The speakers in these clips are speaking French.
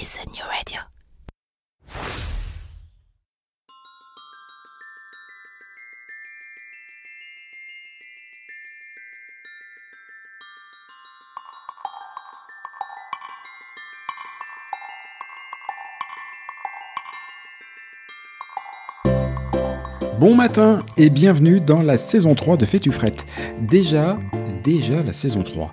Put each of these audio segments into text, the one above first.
is the new radio. Bon matin et bienvenue dans la saison 3 de Fais-tu frette. Déjà, déjà la saison 3.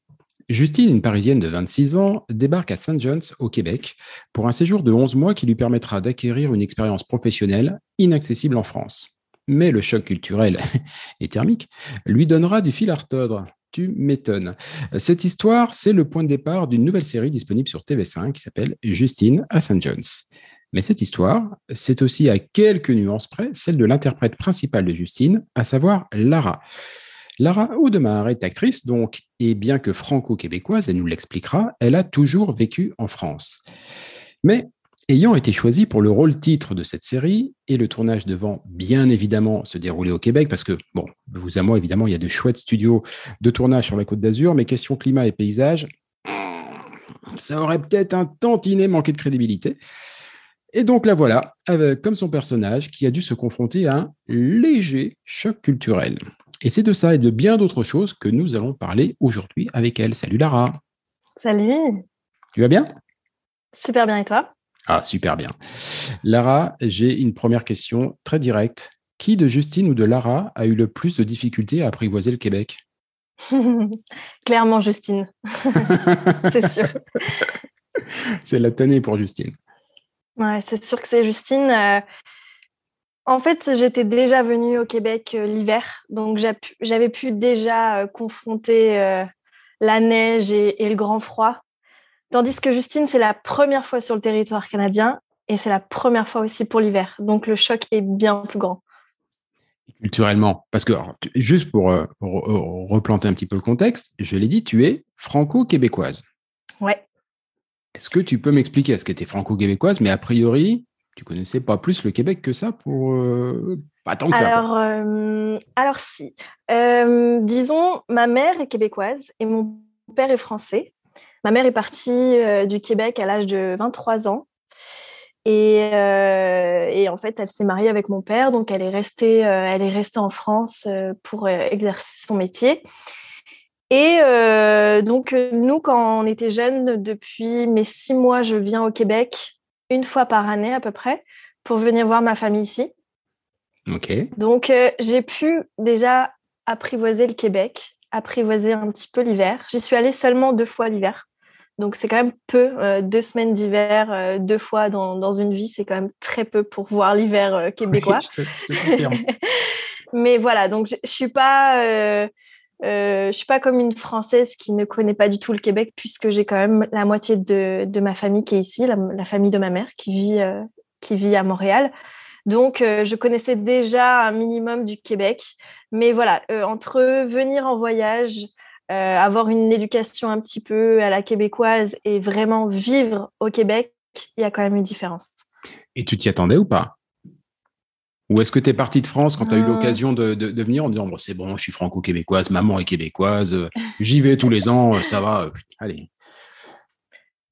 Justine, une Parisienne de 26 ans, débarque à St. John's, au Québec, pour un séjour de 11 mois qui lui permettra d'acquérir une expérience professionnelle inaccessible en France. Mais le choc culturel et thermique lui donnera du fil à retordre. Tu m'étonnes. Cette histoire, c'est le point de départ d'une nouvelle série disponible sur TV5 qui s'appelle Justine à St. John's. Mais cette histoire, c'est aussi à quelques nuances près celle de l'interprète principale de Justine, à savoir Lara. Lara Audemars est actrice, donc, et bien que franco-québécoise, elle nous l'expliquera, elle a toujours vécu en France. Mais ayant été choisie pour le rôle titre de cette série, et le tournage devant bien évidemment se dérouler au Québec, parce que, bon, vous à moi, évidemment, il y a de chouettes studios de tournage sur la Côte d'Azur, mais question climat et paysage, ça aurait peut-être un tantinet manqué de crédibilité. Et donc la voilà, comme son personnage, qui a dû se confronter à un léger choc culturel. Et c'est de ça et de bien d'autres choses que nous allons parler aujourd'hui avec elle. Salut Lara. Salut. Tu vas bien? Super bien et toi? Ah, super bien. Lara, j'ai une première question très directe. Qui de Justine ou de Lara a eu le plus de difficultés à apprivoiser le Québec? Clairement Justine. c'est sûr. C'est la tannée pour Justine. Ouais, c'est sûr que c'est Justine. Euh, en fait, j'étais déjà venue au Québec euh, l'hiver, donc j'avais pu déjà euh, confronter euh, la neige et, le grand froid. Tandis que Justine, c'est la première fois sur le territoire canadien et c'est la première fois aussi pour l'hiver. Donc le choc est bien plus grand. Culturellement, parce que juste pour replanter un petit peu le contexte, je l'ai dit, tu es franco-québécoise. Ouais. Est-ce que tu peux m'expliquer ce qu'était franco-québécoise, mais a priori, tu connaissais pas plus le Québec que ça pour euh, pas tant que alors, ça. Euh, alors si, euh, disons, ma mère est québécoise et mon père est français. Ma mère est partie du Québec à l'âge de 23 ans Et, en fait, elle s'est mariée avec mon père, donc elle est restée, elle est restée en France pour exercer son métier. Et donc, nous, quand on était jeunes, depuis mes six mois, je viens au Québec une fois par année à peu près pour venir voir ma famille ici. Donc, j'ai pu déjà apprivoiser le Québec, apprivoiser un petit peu l'hiver. J'y suis allée seulement deux fois l'hiver. Donc, c'est quand même peu. Euh, deux semaines d'hiver, euh, deux fois dans, une vie, c'est quand même très peu pour voir l'hiver euh, québécois. Mais voilà, donc je ne suis pas. Je suis pas comme une Française qui ne connaît pas du tout le Québec, puisque j'ai quand même la moitié de, ma famille qui est ici, la, famille de ma mère qui vit, qui vit à Montréal. Donc, je connaissais déjà un minimum du Québec. Mais voilà, entre venir en voyage, euh, avoir une éducation un petit peu à la québécoise et vraiment vivre au Québec, il y a quand même une différence. Et tu t'y attendais ou pas? Ou est-ce que tu es partie de France quand tu as eu euh. l'occasion de, venir en disant c'est bon, je suis franco-québécoise, maman est québécoise, euh, j'y vais tous les ans, ça va, allez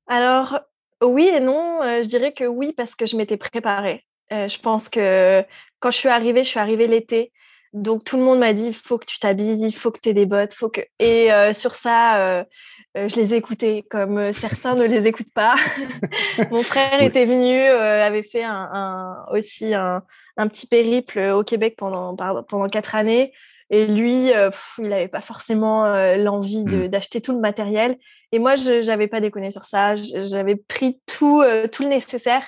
Alors, oui et non, je dirais que oui parce que je m'étais préparée. je pense que quand je suis arrivée, je suis arrivée l'été. Donc tout le monde m'a dit il faut que tu t'habilles, il faut que tu aies des bottes, faut que et euh, sur ça euh, euh, je les écoutais comme certains ne les écoutent pas. Mon frère était venu, avait fait un, aussi un, petit périple au Québec pendant pendant quatre années et lui il n'avait pas forcément l'envie mmh. d'acheter tout le matériel et moi je n'avais pas déconné sur ça, j'avais pris tout tout le nécessaire.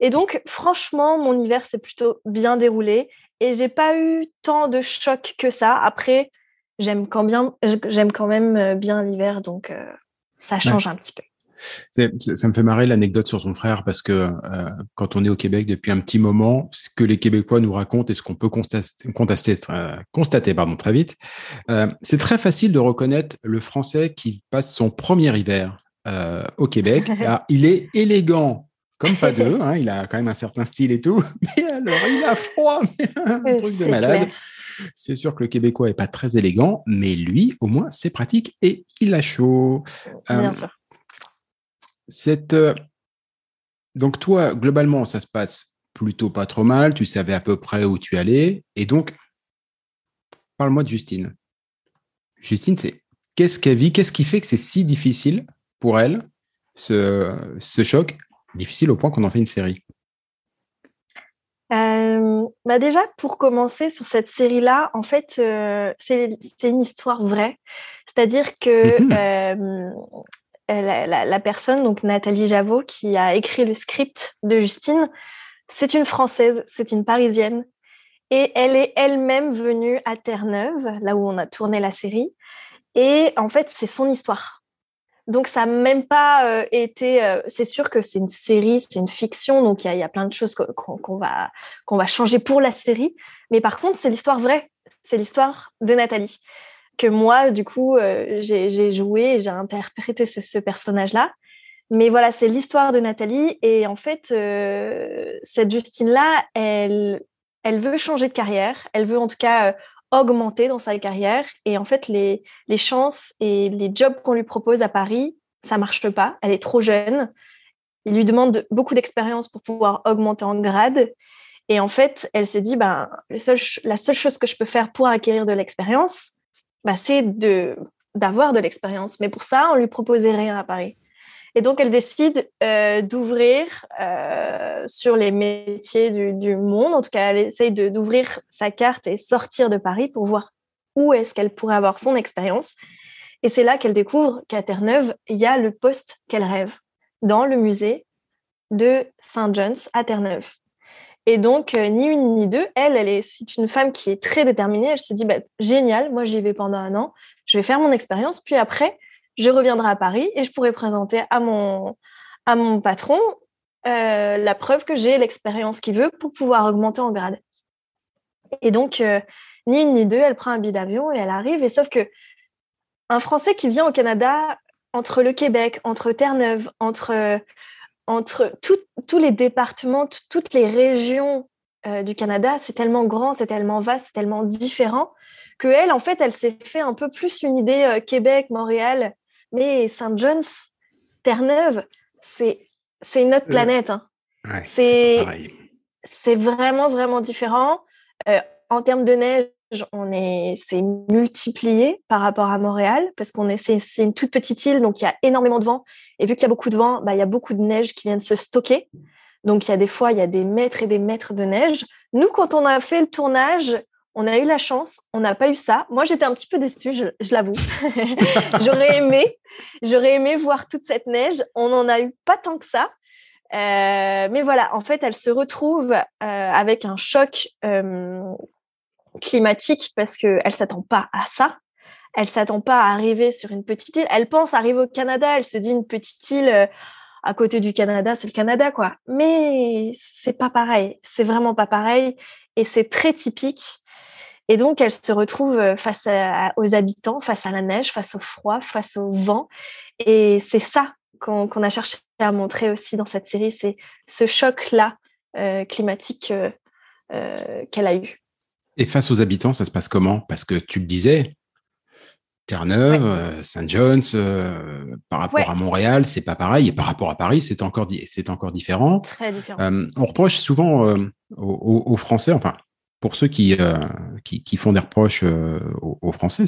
Et donc, franchement, mon hiver s'est plutôt bien déroulé et j'ai pas eu tant de chocs que ça. Après, j'aime quand, bien, j'aime quand même euh, bien l'hiver, donc euh, ça change un petit peu. Ça me fait marrer l'anecdote sur ton frère parce que euh, quand on est au Québec depuis un petit moment, ce que les Québécois nous racontent et ce qu'on peut constater, constater pardon, très vite, c'est très facile de reconnaître le Français qui passe son premier hiver au Québec. il est élégant comme pas deux, hein, il a quand même un certain style et tout, mais alors il a froid, un truc de malade. C'est sûr que le Québécois est pas très élégant, mais lui, au moins, c'est pratique et il a chaud. Bien euh, sûr. Cette, euh, donc toi, globalement, ça se passe plutôt pas trop mal. Tu savais à peu près où tu allais, et donc, parle-moi de Justine. Justine, c'est qu'est-ce qu'elle vit, qu'est-ce qui fait que c'est si difficile pour elle ce, ce choc difficile au point qu'on en fait une série? Euh, bah déjà, pour commencer sur cette série-là, en fait, euh, c'est une histoire vraie. C'est-à-dire que mhm. euh, la, personne, donc Nathalie Javot, qui a écrit le script de Justine, c'est une Française, c'est une Parisienne. Et elle est elle-même venue à Terre-Neuve, là où on a tourné la série. Et en fait, c'est son histoire. Donc, ça n'a même pas euh, été. Euh, c'est sûr que c'est une série, c'est une fiction, donc il y, a plein de choses qu'on va, qu'on va changer pour la série. Mais par contre, c'est l'histoire vraie. C'est l'histoire de Nathalie. Que moi, du coup, euh, j'ai joué j'ai interprété ce, personnage-là. Mais voilà, c'est l'histoire de Nathalie. Et en fait, cette Justine-là, elle, elle veut changer de carrière. Elle veut en tout cas augmenter dans sa carrière. Et en fait, les, les chances et les jobs qu'on lui propose à Paris, ça marche pas. Elle est trop jeune. Il lui demande beaucoup d'expérience pour pouvoir augmenter en grade. Et en fait, elle se dit, ben, la seule chose que je peux faire pour acquérir de l'expérience, ben, c'est de d'avoir de l'expérience. Mais pour ça, on lui proposait rien à Paris. Et donc, elle décide euh, d'ouvrir euh, sur les métiers du, monde. En tout cas, elle essaye d'ouvrir sa carte et sortir de Paris pour voir où est-ce qu'elle pourrait avoir son expérience. Et c'est là qu'elle découvre qu'à Terre-Neuve, il y a le poste qu'elle rêve dans le musée de Saint John's à Terre-Neuve. Et donc, euh, ni une ni deux, elle, elle est, c'est une femme qui est très déterminée. Elle se dit, bah, génial, moi j'y vais pendant un an, je vais faire mon expérience, puis après, je reviendrai à Paris et je pourrai présenter à mon, à mon patron euh, la preuve que j'ai l'expérience qu'il veut pour pouvoir augmenter en grade. Et donc, euh, ni une ni deux, elle prend un billet d'avion et elle arrive. Et sauf que un Français qui vient au Canada, entre le Québec, entre Terre-Neuve, entre, entre tous les départements, toutes les régions euh, du Canada, c'est tellement grand, c'est tellement vaste, c'est tellement différent que elle, en fait, elle s'est fait un peu plus une idée Québec, Montréal, mais Saint John's, Terre-Neuve, c'est, c'est une autre planète. Hein. c'est c'est vraiment, vraiment différent. Euh, en termes de neige, on est, c'est multiplié par rapport à Montréal parce qu'on est, c'est, une toute petite île, donc il y a énormément de vent. Et vu qu'il y a beaucoup de vent, bah, il y a beaucoup de neige qui vient de se stocker. Donc il y a des fois, il y a des mètres et des mètres de neige. Nous, quand on a fait le tournage, on a eu la chance, on n'a pas eu ça. Moi, j'étais un petit peu déçue, je, l'avoue. j'aurais aimé, j'aurais aimé voir toute cette neige. On n'en a eu pas tant que ça. Euh, mais voilà, en fait, elle se retrouve euh, avec un choc euh, climatique parce qu'elle ne s'attend pas à ça. Elle ne s'attend pas à arriver sur une petite île. Elle pense arriver au Canada. Elle se dit une petite île à côté du Canada, c'est le Canada, quoi. Mais c'est pas pareil. C'est vraiment pas pareil. Et c'est très typique. Et donc, elle se retrouve face aux habitants, face à la neige, face au froid, face au vent. Et c'est ça qu'on a cherché à montrer aussi dans cette série, c'est ce choc-là euh, climatique euh, euh, qu'elle a eu. Et face aux habitants, ça se passe comment? Parce que tu le disais, Terre-Neuve, Saint John's, par rapport à Montréal, c'est pas pareil. Et par rapport à Paris, c'est encore, différent. Très différent. on reproche souvent aux, Français, enfin, pour ceux qui, qui, font des reproches aux, aux, Français,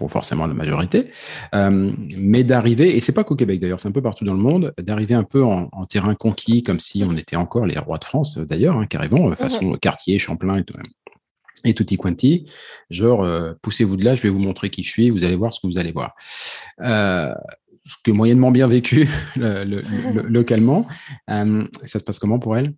pour forcément la majorité, euh, mais d'arriver, et c'est pas qu'au Québec d'ailleurs, c'est un peu partout dans le monde, d'arriver un peu en, terrain conquis, comme si on était encore les rois de France d'ailleurs, hein, carrément, euh, façon quartier, Champlain et tout. Et tutti quanti, genre euh, poussez-vous de là, je vais vous montrer qui je suis, vous allez voir ce que vous allez voir. Euh, que moyennement bien vécu localement. ça se passe comment pour elle?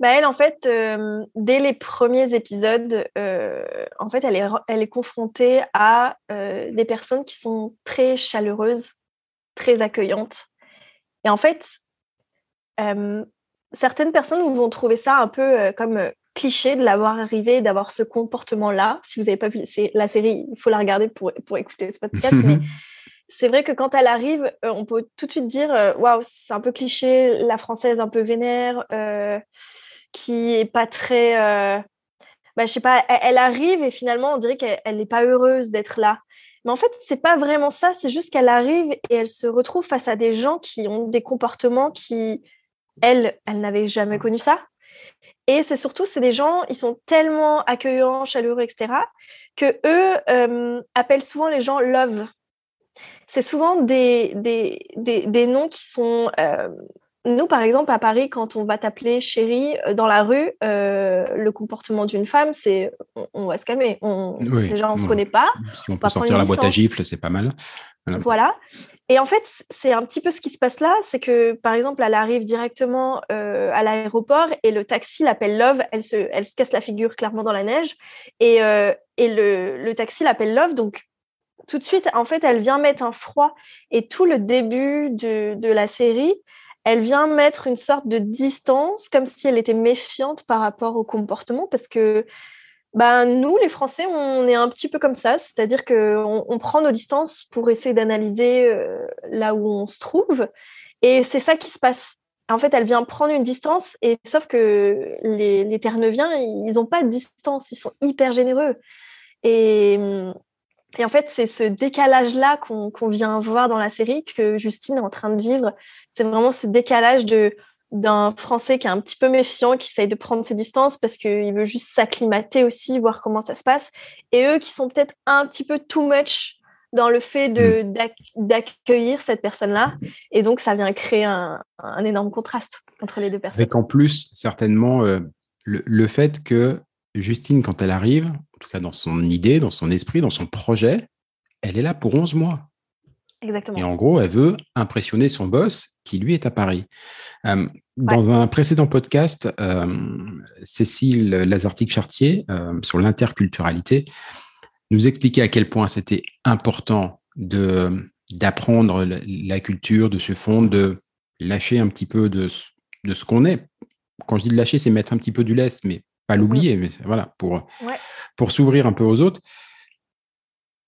Bah, elle, en fait, euh, dès les premiers épisodes, euh, en fait, elle est, elle est confrontée à euh, des personnes qui sont très chaleureuses, très accueillantes. Et en fait, certaines personnes vont trouver ça un peu comme cliché de l'avoir arrivé, d'avoir ce comportement-là. Si vous n'avez pas vu la série, il faut la regarder pour, pour écouter ce podcast. mais c'est vrai que quand elle arrive, on peut tout de suite dire waouh, c'est un peu cliché, la française un peu vénère qui est pas très. Euh, bah, je sais pas, elle, arrive et finalement, on dirait qu'elle n'est pas heureuse d'être là. Mais en fait, c'est pas vraiment ça. C'est juste qu'elle arrive et elle se retrouve face à des gens qui ont des comportements qui, elle, elle n'avait jamais connu ça. Et c'est surtout, c'est des gens, ils sont tellement accueillants, chaleureux, etc., que eux appellent souvent les gens love. C'est souvent des, noms qui sont nous, par exemple, à Paris, quand on va t'appeler chérie euh, dans la rue, euh, le comportement d'une femme, c'est on, va se calmer. On, déjà, on ne se connaît pas. Si on, peut sortir la boîte à gifles, c'est pas mal. Voilà. Et en fait, c'est un petit peu ce qui se passe là, c'est que, par exemple, elle arrive directement euh, à l'aéroport et le taxi l'appelle Love. Elle se, elle se casse la figure clairement dans la neige. Et, et le, le taxi l'appelle Love. Donc, tout de suite, en fait, elle vient mettre un froid. Et tout le début de, de la série, elle vient mettre une sorte de distance, comme si elle était méfiante par rapport au comportement, parce que ben, nous, les Français, on est un petit peu comme ça, c'est-à-dire qu'on on prend nos distances pour essayer d'analyser euh, là où on se trouve, et c'est ça qui se passe. En fait, elle vient prendre une distance, et sauf que les, les Terre-Neuviens, ils n'ont pas de distance, ils sont hyper généreux. Et, et en fait, c'est ce décalage-là qu'on vient voir dans la série que Justine est en train de vivre. C'est vraiment ce décalage de d'un Français qui est un petit peu méfiant, qui essaye de prendre ses distances parce qu'il veut juste s'acclimater aussi, voir comment ça se passe. Et eux qui sont peut-être un petit peu too much dans le fait mm. d'accueillir cette personne-là. Et donc, ça vient créer un, un, énorme contraste entre les deux personnes. Avec en plus, certainement, euh, le, le, fait que Justine, quand elle arrive, tout cas dans son idée, dans son esprit, dans son projet, elle est là pour 11 mois. Exactement. Et en gros, elle veut impressionner son boss qui, lui, est à Paris. Euh, dans un précédent podcast, euh, Cécile Lazartique-Chartier, euh, sur l'interculturalité, nous expliquait à quel point c'était important de d'apprendre la, culture, de se fondre, de lâcher un petit peu de, de ce qu'on est. Quand je dis de lâcher, c'est mettre un petit peu du lest, mais pas l'oublier, mais voilà, pour, pour s'ouvrir un peu aux autres.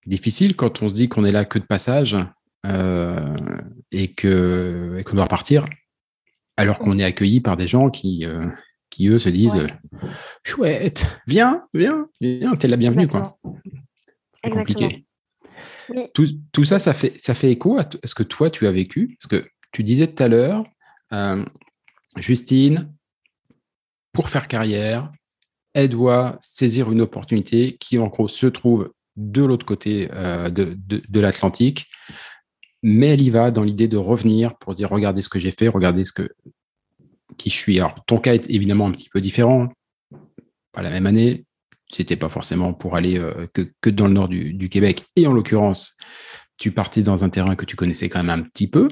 Difficile quand on se dit qu'on est là que de passage euh, et que qu'on doit partir, alors qu'on est accueilli par des gens qui, euh, qui eux se disent chouette, viens, viens, viens, t'es la bienvenue quoi. C'est compliqué. Tout, tout, ça, ça fait, ça fait écho à ce que toi tu as vécu, parce que tu disais tout à l'heure, euh, Justine, pour faire carrière, elle doit saisir une opportunité qui, en gros, se trouve de l'autre côté euh, de, l'Atlantique, mais elle y va dans l'idée de revenir pour dire regardez ce que j'ai fait, regardez ce que qui je suis. Alors, ton cas est évidemment un petit peu différent. Pas la même année, c'était pas forcément pour aller euh, que, dans le nord du, Québec. Et en l'occurrence, tu partais dans un terrain que tu connaissais quand même un petit peu.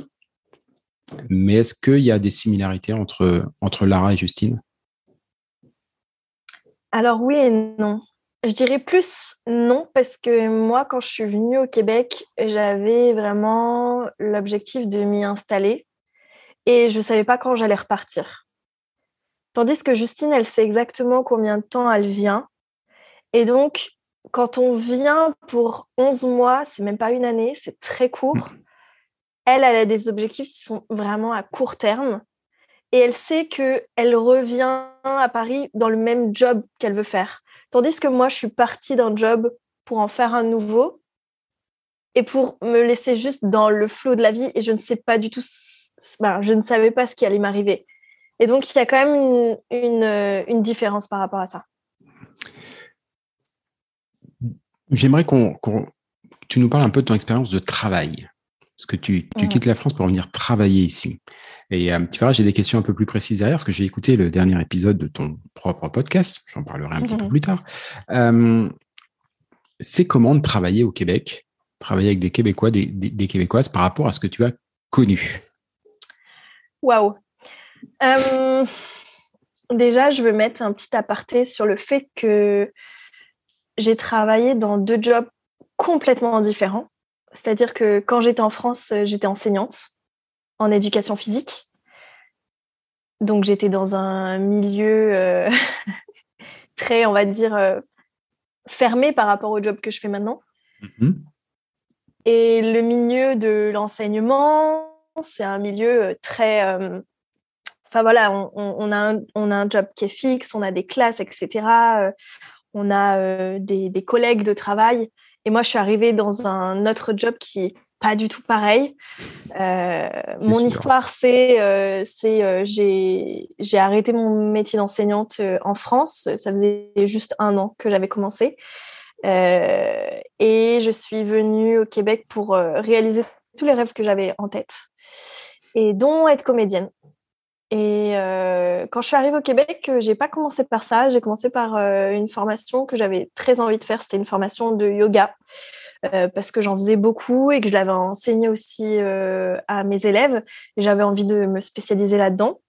Mais est-ce qu'il y a des similarités entre Lara et Justine? Alors oui et non. Je dirais plus non, parce que moi, quand je suis venue au Québec, j'avais vraiment l'objectif de m'y installer et je ne savais pas quand j'allais repartir. Tandis que Justine, elle sait exactement combien de temps elle vient. Et donc, quand on vient pour 11 mois, c'est même pas une année, c'est très court. Mmh. Elle, elle a des objectifs qui sont vraiment à court terme. Et elle sait qu'elle revient à Paris dans le même job qu'elle veut faire. Tandis que moi, je suis partie d'un job pour en faire un nouveau et pour me laisser juste dans le flot de la vie et je ne sais pas du tout, ben, je ne savais pas ce qui allait m'arriver. Et donc, il y a quand même une, une, différence par rapport à ça. J'aimerais qu'on, tu nous parles un peu de ton expérience de travail. Parce que tu, tu quittes la France pour venir travailler ici. Et euh, tu verras, j'ai des questions un peu plus précises derrière, parce que j'ai écouté le dernier épisode de ton propre podcast. J'en parlerai un petit peu mhm. plus tard. Euh, c'est comment de travailler au Québec, travailler avec des Québécois, des, des, Québécoises par rapport à ce que tu as connu? Waouh Déjà, je veux mettre un petit aparté sur le fait que j'ai travaillé dans deux jobs complètement différents. C'est-à-dire que quand j'étais en France, euh, j'étais enseignante en éducation physique. Donc j'étais dans un milieu euh, très, on va dire, euh, fermé par rapport au job que je fais maintenant. Mm-hmm. Et le milieu de l'enseignement, c'est un milieu très... Enfin voilà, on, a un, on, a un, job qui est fixe, on a des classes, etc. on a des, des, collègues de travail. Et moi, je suis arrivée dans un autre job qui est pas du tout pareil. Euh, mon histoire, c'est euh, euh, j'ai arrêté mon métier d'enseignante en France. Ça faisait juste un an que j'avais commencé. et je suis venue au Québec pour réaliser tous les rêves que j'avais en tête, et dont être comédienne. Et quand je suis arrivée au Québec, j'ai pas commencé par ça. J'ai commencé par une formation que j'avais très envie de faire. C'était une formation de yoga parce que j'en faisais beaucoup et que je l'avais enseigné aussi à mes élèves. Et j'avais envie de me spécialiser là-dedans.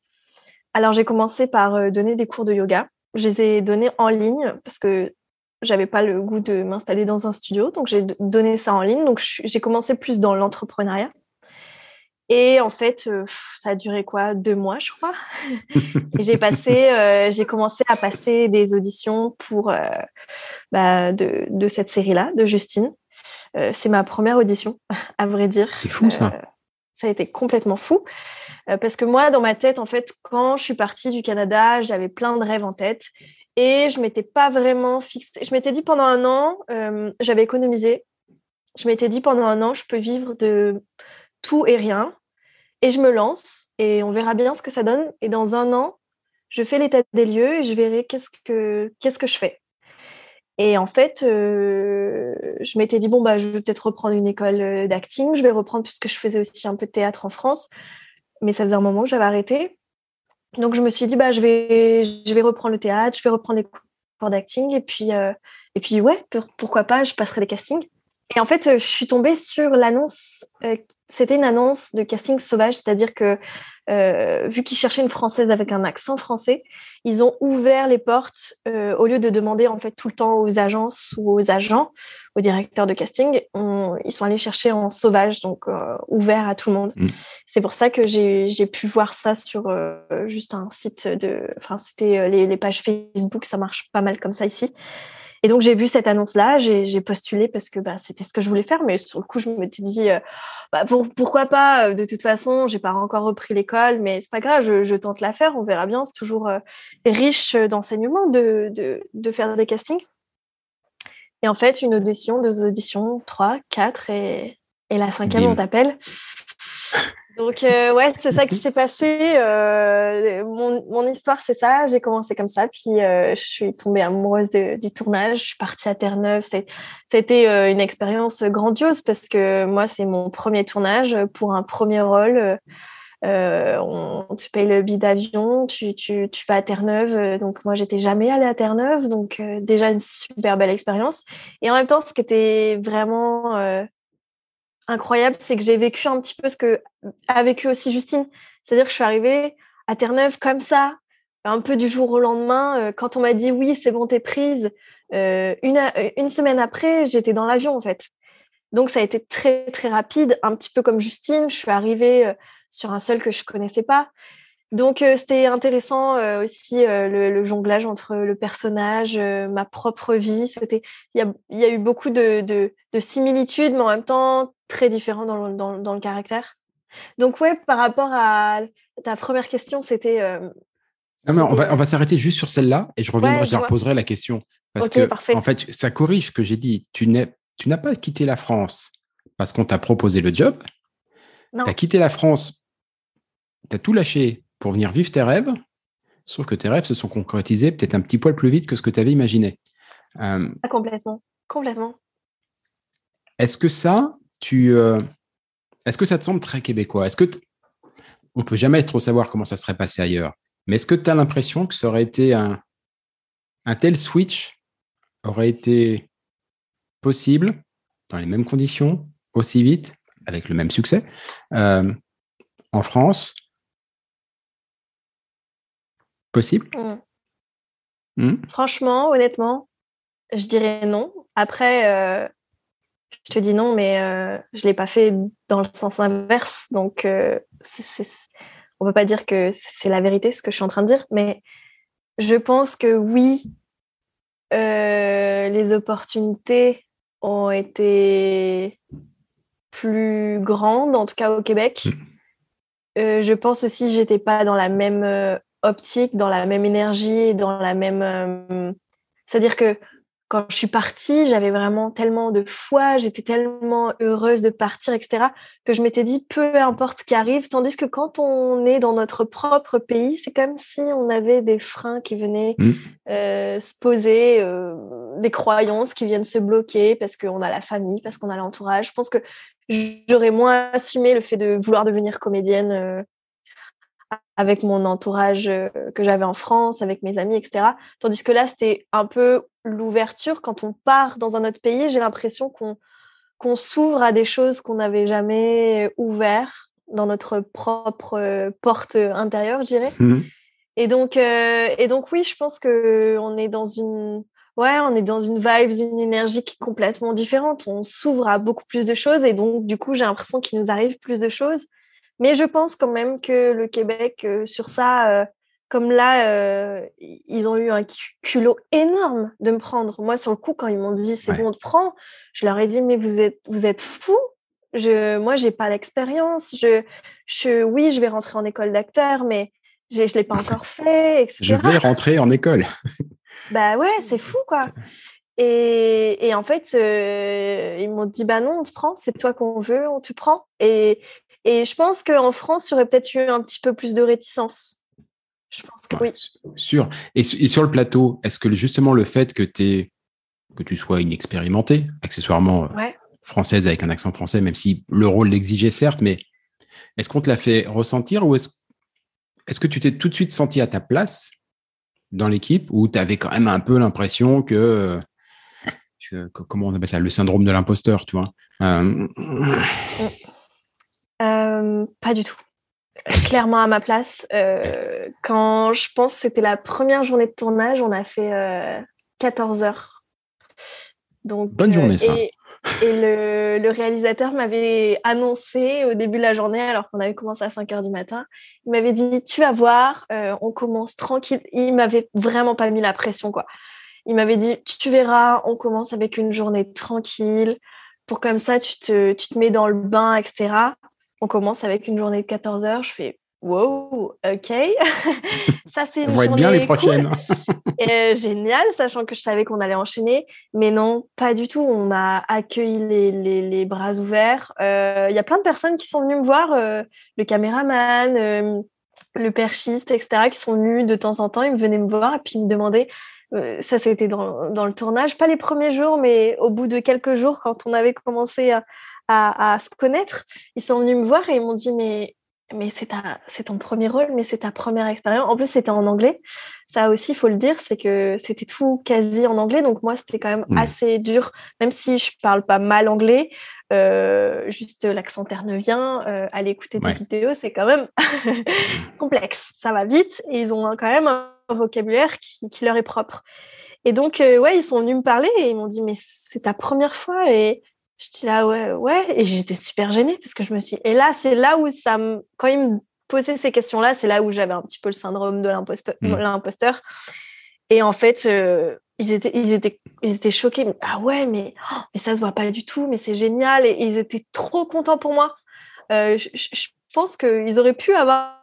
Alors j'ai commencé par donner des cours de yoga. Je les ai donnés en ligne parce que j'avais pas le goût de m'installer dans un studio, donc j'ai donné ça en ligne. Donc j'ai commencé plus dans l'entrepreneuriat. Et en fait, euh, ça a duré quoi? Deux mois, je crois. j'ai passé, euh, j'ai commencé à passer des auditions pour euh, bah, de, cette série-là, de Justine. c'est ma première audition, à vrai dire. C'est fou ça. ça a été complètement fou. parce que moi, dans ma tête, en fait, quand je suis partie du Canada, j'avais plein de rêves en tête. Et je m'étais pas vraiment fixée. Je m'étais dit pendant un an, j'avais économisé. Je m'étais dit pendant un an, je peux vivre de tout et rien et je me lance et on verra bien ce que ça donne. Et dans un an, je fais l'état des lieux et je verrai qu'est-ce que, qu'est-ce que je fais. Et en fait, euh, je m'étais dit, bon, bah, je vais peut-être reprendre une école euh, d'acting. Je vais reprendre, puisque je faisais aussi un peu de théâtre en France. Mais ça faisait un moment que j'avais arrêté. Donc, je me suis dit, bah, je vais, je vais reprendre le théâtre, je vais reprendre les cours d'acting. Et puis, euh, et puis, ouais, pourquoi pas, je passerai les castings. Et en fait, je suis tombée sur l'annonce c'était une annonce de casting sauvage, c'est-à-dire que euh, vu qu'ils cherchaient une française avec un accent français, ils ont ouvert les portes euh, au lieu de demander en fait tout le temps aux agences ou aux agents, aux directeurs de casting, ils sont allés chercher en sauvage, donc euh, ouvert à tout le monde. Mm. C'est pour ça que j'ai pu voir ça sur juste un site de, enfin c'était les, les pages Facebook, ça marche pas mal comme ça ici. Et donc, j'ai vu cette annonce-là, j'ai postulé parce que bah, c'était ce que je voulais faire. Mais sur le coup, je me suis dit, euh, bah, pourquoi pas euh, De toute façon, j'ai pas encore repris l'école, mais c'est pas grave, je, tente l'affaire, on verra bien. C'est toujours euh, riche d'enseignement de, de, de, faire des castings. Et en fait, une audition, deux auditions, trois, quatre, et, et la cinquième, on t'appelle. Donc, euh, ouais, c'est ça qui s'est passé. Euh, mon, mon, histoire, c'est ça. J'ai commencé comme ça. Puis, euh, je suis tombée amoureuse du tournage. Je suis partie à Terre-Neuve. C'était euh, une expérience grandiose parce que moi, c'est mon premier tournage pour un premier rôle. On, tu payes le billet d'avion, tu, tu, tu, vas à Terre-Neuve. Donc, moi, j'étais jamais allée à Terre-Neuve. Donc, déjà, une super belle expérience. Et en même temps, ce qui était vraiment incroyable, c'est que j'ai vécu un petit peu ce que a vécu aussi Justine. C'est-à-dire que je suis arrivée à Terre-Neuve comme ça, un peu du jour au lendemain. Euh, quand on m'a dit oui, c'est bon, t'es prise, euh, une, euh, une semaine après, j'étais dans l'avion en fait. Donc ça a été très très rapide, un petit peu comme Justine. Je suis arrivée sur un seul que je connaissais pas. Donc c'était intéressant aussi le, jonglage entre le personnage, ma propre vie. C'était, il y a, y a, eu beaucoup de, de, de, similitudes, mais en même temps très différents dans le, dans, dans le caractère. Donc ouais, par rapport à ta première question, c'était. Euh, on va, on va s'arrêter juste sur celle-là et je reviendrai, je leur poserai la question. Parce que, en fait, ça corrige ce que j'ai dit. Tu n'as pas quitté la France parce qu'on t'a proposé le job. Tu as quitté la France, tu as tout lâché pour venir vivre tes rêves, sauf que tes rêves se sont concrétisés peut-être un petit poil plus vite que ce que tu avais imaginé. Euh, ah, complètement. Complètement. Est-ce que ça, tu, euh, est-ce que ça te semble très québécois? Est-ce que on peut jamais trop savoir comment ça serait passé ailleurs, mais est-ce que tu as l'impression que ça aurait été un, un tel switch aurait été possible dans les mêmes conditions, aussi vite, avec le même succès, euh, en France Possible mmh. Mmh. Franchement, honnêtement, je dirais non. Après, euh, je te dis non, mais euh, je ne l'ai pas fait dans le sens inverse. Donc, euh, on ne peut pas dire que c'est la vérité, ce que je suis en train de dire. Mais je pense que oui, les opportunités ont été plus grandes, en tout cas au Québec. Mm. je pense aussi que j'étais pas dans la même optique, dans la même énergie, dans la même. C'est-à-dire que quand je suis partie, j'avais vraiment tellement de foi, j'étais tellement heureuse de partir, etc., que je m'étais dit, peu importe ce qui arrive, tandis que quand on est dans notre propre pays, c'est comme si on avait des freins qui venaient mmh. euh, se poser, euh, des croyances qui viennent se bloquer parce qu'on a la famille, parce qu'on a l'entourage. Je pense que j'aurais moins assumé le fait de vouloir devenir comédienne euh, avec mon entourage que j'avais en France, avec mes amis, etc. Tandis que là, c'était un peu l'ouverture, quand on part dans un autre pays, j'ai l'impression qu'on qu'on s'ouvre à des choses qu'on n'avait jamais ouvert dans notre propre euh, porte intérieure, je dirais. Mmh. Et donc, euh, et donc oui, je pense que on est dans une, ouais, on est dans une vibe, une énergie qui est complètement différente. On s'ouvre à beaucoup plus de choses et donc du coup, j'ai l'impression qu'il nous arrive plus de choses. Mais je pense quand même que le Québec, euh, sur ça, comme là, euh, ils ont eu un culot énorme de me prendre. Moi, sur le coup, quand ils m'ont dit c'est bon, on te prend, je leur ai dit mais vous êtes, vous êtes fous. Je, moi, j'ai pas l'expérience. Je, je, oui, je vais rentrer en école d'acteur, mais je l'ai pas encore fait, etc. Je vais rentrer en école. bah ouais, c'est fou quoi. Et, et en fait, euh, ils m'ont dit bah non, on te prend, c'est toi qu'on veut, on te prend. Et, et je pense qu'en France, il y aurait peut-être eu un petit peu plus de réticence. Je pense que oui. Sûr. Et, sur le plateau, est-ce que justement le fait que, es, que tu sois inexpérimentée, accessoirement euh, française avec un accent français, même si le rôle l'exigeait certes, mais est-ce qu'on te l'a fait ressentir ou est-ce est que tu t'es tout de suite senti à ta place dans l'équipe ou tu avais quand même un peu l'impression que, comment on appelle ça, le syndrome de l'imposteur, tu vois? Euh, euh, Pas du tout clairement à ma place. Euh, quand je pense que c'était la première journée de tournage, on a fait 14 euh, heures. Donc, Bonne journée, ça. Et, le, réalisateur m'avait annoncé au début de la journée, alors qu'on avait commencé à 5 heures du matin, il m'avait dit Tu vas voir, euh, on commence tranquille. Il m'avait vraiment pas mis la pression, quoi. Il m'avait dit Tu verras, on commence avec une journée tranquille, pour comme ça, tu te, tu te mets dans le bain, etc on commence avec une journée de 14 heures. Je fais wow, ok. ça, c'est une journée être bien les prochaines. euh, génial, sachant que je savais qu'on allait enchaîner. Mais non, pas du tout. On m'a accueilli les, les, bras ouverts. Euh, il y a plein de personnes qui sont venues me voir, euh, le caméraman, le perchiste, etc., qui sont venus de temps en temps. Ils venaient me voir et puis ils me demandaient. ça, c'était dans, dans, le tournage, pas les premiers jours, mais au bout de quelques jours, quand on avait commencé à, à, à se connaître, ils sont venus me voir et ils m'ont dit Mais mais c'est c'est ton premier rôle, mais c'est ta première expérience. En plus, c'était en anglais. Ça aussi, il faut le dire, c'est que c'était tout quasi en anglais. Donc moi, c'était quand même mmh. assez dur, même si je parle pas mal anglais. Euh, juste l'accent ternevien, euh, aller écouter des vidéos, c'est quand même complexe. Ça va vite et ils ont quand même un vocabulaire qui, qui leur est propre. Et donc, euh, ouais, ils sont venus me parler et ils m'ont dit, mais c'est ta première fois et je dis là, ouais, ouais. Et j'étais super gênée parce que je me suis. Et là, c'est là où ça me. Quand ils me posaient ces questions-là, c'est là où j'avais un petit peu le syndrome de mmh. l'imposteur. Et en fait, euh, ils, étaient, ils, étaient, ils étaient choqués. Ah ouais, mais, oh, mais ça se voit pas du tout, mais c'est génial. Et, ils étaient trop contents pour moi. Euh, je, je pense qu'ils auraient pu avoir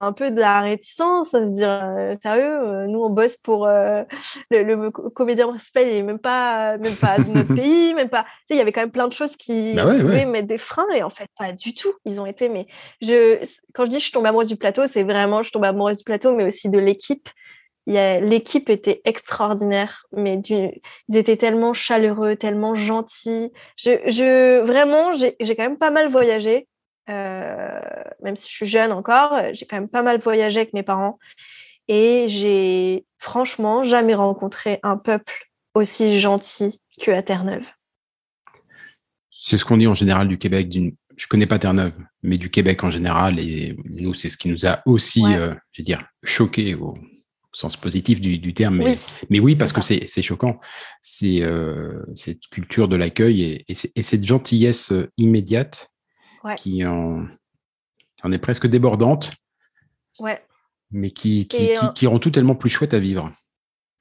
un peu de la réticence à se dire euh, sérieux euh, nous on bosse pour euh, le, comédien principal il est même pas même pas de notre pays même pas il y avait quand même plein de choses qui bah pouvaient mettre des freins et en fait pas du tout ils ont été mais je quand je dis je tombe amoureuse du plateau c'est vraiment je tombe amoureuse du plateau mais aussi de l'équipe. L'équipe était extraordinaire mais du, ils étaient tellement chaleureux tellement gentils. Je, je vraiment j'ai quand même pas mal voyagé euh, même si je suis jeune encore, euh, j'ai quand même pas mal voyagé avec mes parents. Et j'ai franchement jamais rencontré un peuple aussi gentil que à Terre-Neuve. C'est ce qu'on dit en général du Québec. Je connais pas Terre-Neuve, mais du Québec en général. Et nous, c'est ce qui nous a aussi, euh, je veux dire, choqué au sens positif du, terme. Mais oui, mais oui parce que c'est choquant. C'est cette culture de l'accueil et, cette gentillesse immédiate qui en, en, est presque débordante. Ouais. Mais qui, qui, qui, rend tout tellement plus chouette à vivre.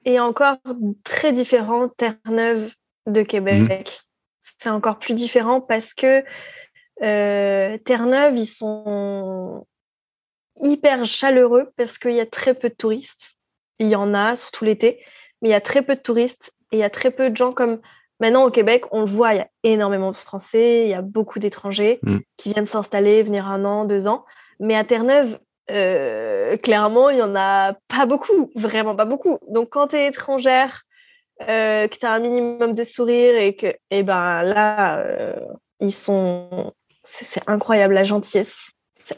Et encore très différent Terre-Neuve de Québec. Mmh. C'est encore plus différent parce que euh, Terre-Neuve, ils sont hyper chaleureux parce qu'il y a très peu de touristes. Il y en a, surtout l'été, mais il y a très peu de touristes et il y a très peu de gens comme Maintenant, au Québec, on le voit, il y a énormément de Français, il y a beaucoup d'étrangers mm. qui viennent s'installer, venir un an, deux ans. Mais à Terre-Neuve, euh, clairement, il n'y en a pas beaucoup, vraiment pas beaucoup. Donc, quand tu es étrangère, euh, que tu as un minimum de sourire et que, eh ben là, euh, ils sont. C'est incroyable, la gentillesse. C'est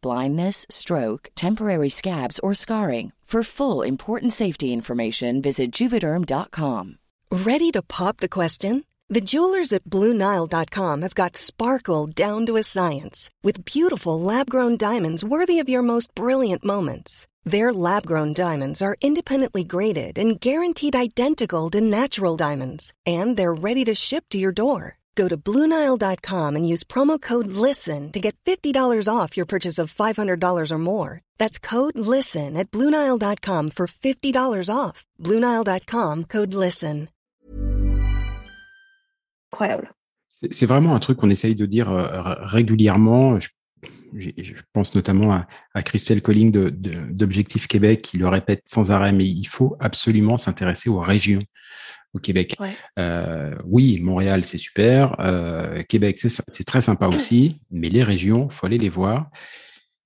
blindness, stroke, temporary scabs, or scarring. For full important safety information, visit juvederm.com. Ready to pop the question? The jewelers at BlueNile.com have got sparkle down to a science with beautiful lab grown diamonds worthy of your most brilliant moments. Their lab grown diamonds are independently graded and guaranteed identical to natural diamonds, and they're ready to ship to your door. Go to Bluenile.com and use promo code LISTEN to get $50 off your purchase of $500 or more. That's code LISTEN at Bluenile.com for $50 off. Bluenile.com code LISTEN. Incroyable. C'est vraiment un truc qu'on essaye de dire euh, régulièrement. Je, je, pense notamment à, à Christelle Colling d'Objectif de, Québec qui le répète sans arrêt, mais il faut absolument s'intéresser aux régions au Québec. Euh, oui, Montréal, c'est super. Euh, Québec, c'est très sympa aussi. Mais les régions, faut aller les voir.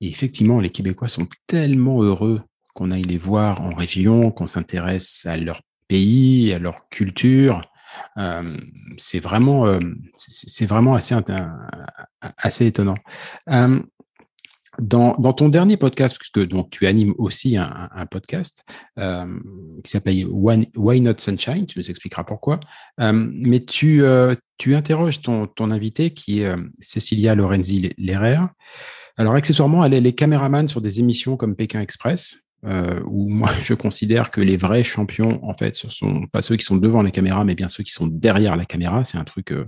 Et effectivement, les Québécois sont tellement heureux qu'on aille les voir en région, qu'on s'intéresse à leur pays, à leur culture. Euh, c'est vraiment, euh, vraiment assez, assez étonnant. Euh, dans, dans, ton dernier podcast, puisque tu animes aussi un, un podcast qui s'appelle Why Not Sunshine, tu nous expliqueras pourquoi, mais tu, tu interroges ton, ton invité qui est Cécilia Lorenzi Lerrer. Alors accessoirement, elle est les caméramans sur des émissions comme Pékin Express, euh, où moi je considère que les vrais champions, en fait, ce sont pas ceux qui sont devant les caméras, mais bien ceux qui sont derrière la caméra. C'est un truc, euh,